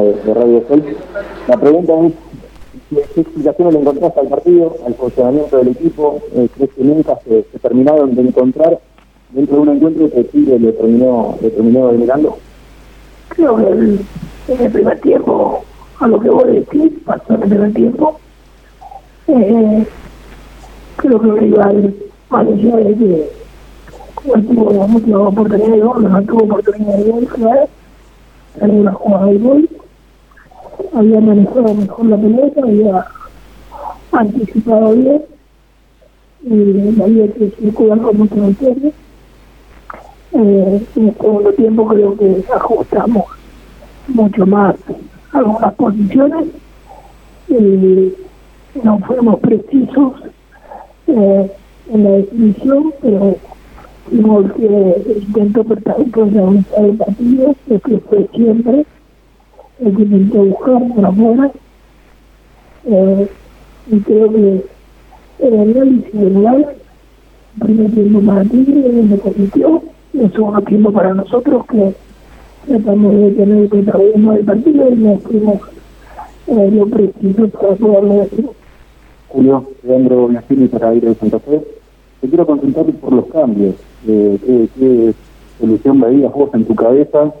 de Radio Sol. La pregunta es, ¿qué explicaciones le encontraste al partido, al funcionamiento del equipo? Eh, ¿Crees que nunca se, terminaron de encontrar dentro de un encuentro que Chile le terminó, le terminó eliminando? Creo que en el primer tiempo, a lo que vos decís, pasó en el primer tiempo, eh, creo que el rival, de que tuvo muchas oportunidades de gol, no tuvo oportunidad de gol, claro, alguna jugada de gol, había manejado mejor la pelota, había anticipado bien y había que circular con mucho detalle. Eh, en el segundo tiempo creo que ajustamos mucho más algunas posiciones y no fuimos precisos eh, en la definición, pero fuimos que intentó protagonizar el partido, lo que fue siempre el que intentó buscar por afuera eh, y creo que el análisis general el primer tiempo para Tigre me permitió el segundo tiempo para nosotros que tratamos de tener el protagonismo del partido y nos fuimos eh, lo preciso para poderlo decir. Julio, Leandro Biasini para ir de Santa Fe. Te quiero consultar por los cambios. Eh, ¿qué, ¿Qué solución veías vos en tu cabeza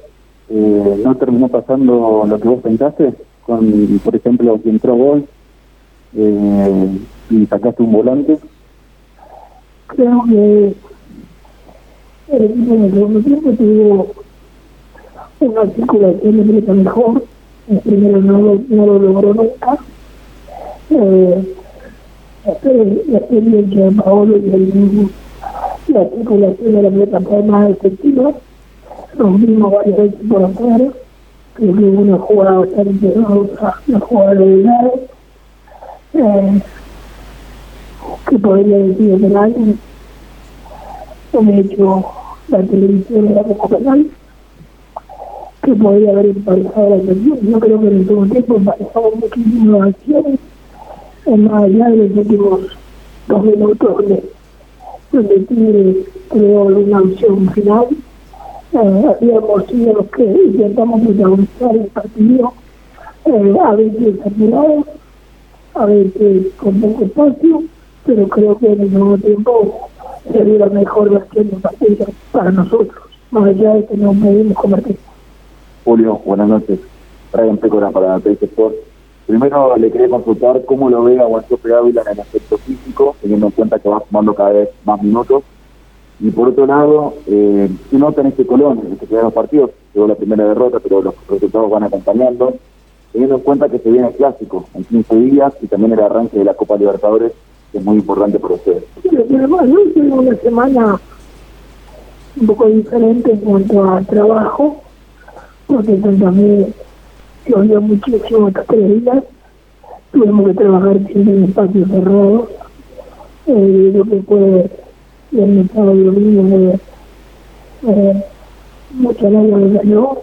eh, no terminó pasando lo que vos pensaste, con por ejemplo que entró gol eh, y sacaste un volante. Creo que en el segundo tiempo tuvo una circulación de mejor, el primero no lo, logró nunca. Eh, la experiencia de Paolo y el, la circulación de la pelota fue más efectiva nos vimos varias veces por afuera, creo que una jugada bastante otra, una jugada de lado, eh, que podría decir penal, de hecho la televisión era poco penal, que podría haber emparejado la atención. Yo creo que en el segundo tiempo emparejamos muchísimas acciones, en más allá de los últimos dos minutos donde, donde Tigre creó una opción final eh, habíamos sido los que intentamos protagonizar el partido, eh, a veces apurado, a veces con poco espacio, pero creo que en el nuevo tiempo sería la mejor versión del partido para nosotros, más allá de que no pudimos convertir. Julio, buenas noches. Brian Pécora para País Sport. Primero le quería consultar cómo lo ve a Guanchope Ávila en el aspecto físico, teniendo en cuenta que va sumando cada vez más minutos y por otro lado, eh, ¿qué nota en este Colón, en este los partidos? Llegó la primera derrota, pero los resultados van acompañando, teniendo en cuenta que se viene el clásico en 15 días y también el arranque de la Copa Libertadores, que es muy importante para ustedes. Sí, pero hoy tengo una semana un poco diferente en cuanto a trabajo, porque también se oyó muchísimo estas tres días, tuvimos que trabajar en espacios cerrados, eh, lo que puede y el mercado de domingo eh, mucha agua me ganó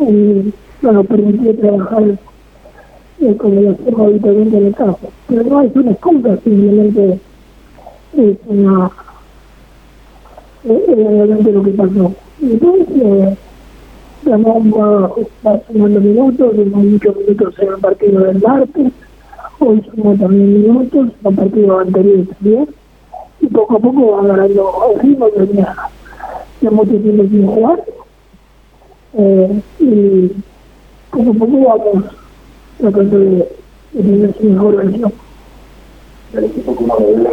y no nos permitió trabajar eh, como lo hacemos habitualmente en el campo. Pero no es una excusa, simplemente es una es realmente lo que pasó. Entonces, eh, ganamos va sumando minutos, tenemos muchos minutos en el partido del martes, hoy sumamos también minutos, en el partido anterior también y poco a poco va ganando el ritmo que venía de mucho sin jugar eh, y poco a poco vamos tratando de, de tener su mejor versión. ¿El equipo como eh,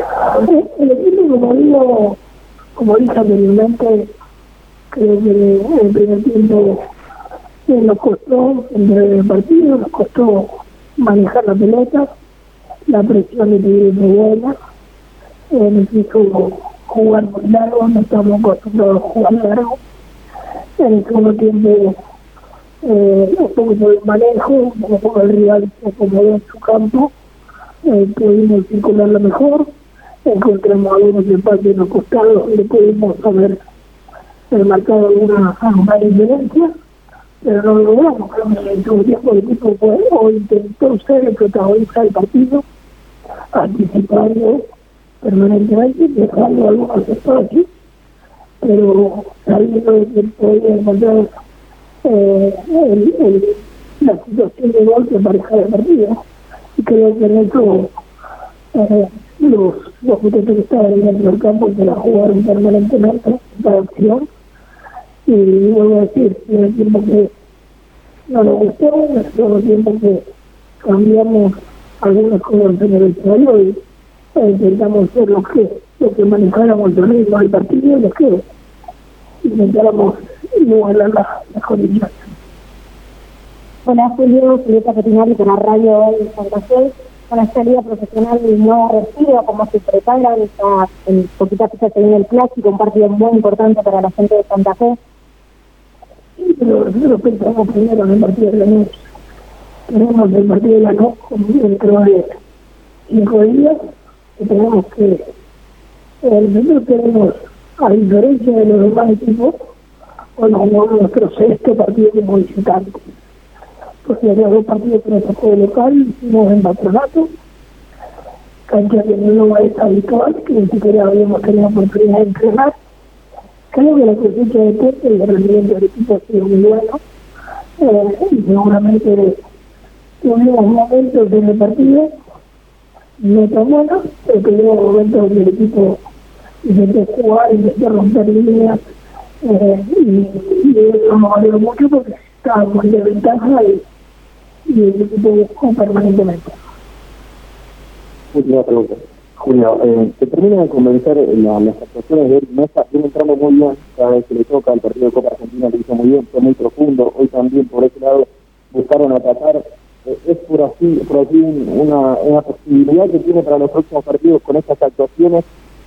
El equipo, como digo, como dije anteriormente, creo que el primer tiempo eh, nos costó el partido, nos costó manejar la pelota, la presión de muy buena, eh, necesito jugar muy largo, no estamos acostumbrados a jugar largo. En el segundo tiempo, eh, un poco de manejo, un poco el rival se acomodó en su campo, eh, pudimos circularlo mejor, encontramos algunos espacios en los costados donde pudimos haber eh, marcado alguna, alguna diferencia, pero no lo logramos. Creo en el tiempo el equipo fue, o intentó ser el protagonista del partido, anticipando permanentemente, dejando algunos aquí pero sabiendo que podía encontrar eh, el, la situación de gol que pareja de partido. Y creo que en eso eh, los, los que estaban dentro del campo que la jugaron permanentemente para acción. Y vuelvo a decir, en el tiempo que no nos gustó, en el tiempo que cambiamos algunas cosas en el escenario y e intentamos ser los que, los que manejáramos el ritmo del partido y los que intentáramos igualar las, las condiciones. Hola Julio, Julieta Petinari con la radio hoy en Santa Fe. Con esta liga profesional no recibe como se prepara, está en poquita fecha se viene el clásico, un partido muy importante para la gente de Santa Fe. Sí, pero nosotros pensamos primero en el partido de la noche. Tenemos el partido de la noche dentro de cinco días tenemos que nosotros tenemos, a diferencia de los demás equipos, bueno, nuestro sexto partido como visitante porque había dos partidos que nos tocó local, hicimos en patronato, cancha que no es habitual, que ni siquiera habíamos tenido oportunidad de entrenar. Creo que la cosecha de Puerto y el rendimiento del equipo ha sido muy bueno. Eh, y seguramente tuvimos momentos en el partido no tan buenos, pero tuvimos momentos donde el equipo intentó jugar, intentó romper líneas, eh, y, y eso nos valió mucho porque estábamos de ventaja y y el equipo buscó permanentemente. Última pregunta. Julio, eh, ¿te termina de convencer la, las actuaciones de Eric Mesa? Viene entrando muy bien cada vez que le toca, el partido de Copa Argentina lo hizo muy bien, fue muy profundo, hoy también por ese lado buscaron atacar. Eh, ¿Es por así, por así una, una posibilidad que tiene para los próximos partidos con estas actuaciones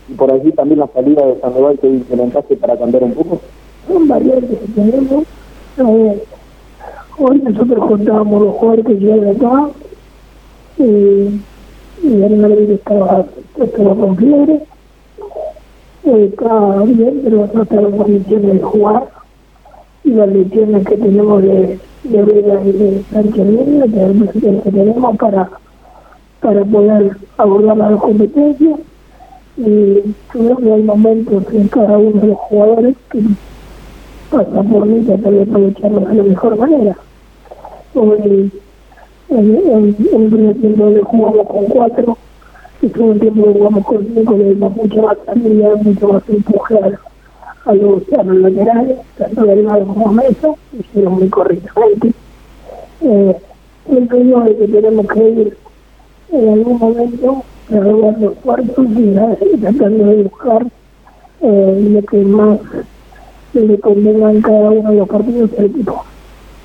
y por allí también la salida de Sandoval que implementaste para cambiar un poco? Son variantes que tenemos. Eh, Hoy nosotros contábamos los jugadores que llegan acá y, y Hernán estaba, estaba con fiebre. Eh, está bien, pero no tenemos lesiones de jugar y las lesiones que tenemos de, de Vega y de Sánchez Media, que tenemos para, para poder abordar las competencias. Y creo que hay momentos en cada uno de los jugadores que pasan por mí tratar de aprovecharlos de la mejor manera hoy en, el primer tiempo le jugamos con cuatro, y el tiempo que jugamos con cinco le dimos mucha más salida, mucho más empuje los, a los laterales, tanto Delgado como Mesa, hicieron muy correctamente. Eh, el es que tenemos que ir en algún momento a robar los cuartos y tratando de buscar eh, lo que más le convenga en cada uno de los partidos del equipo.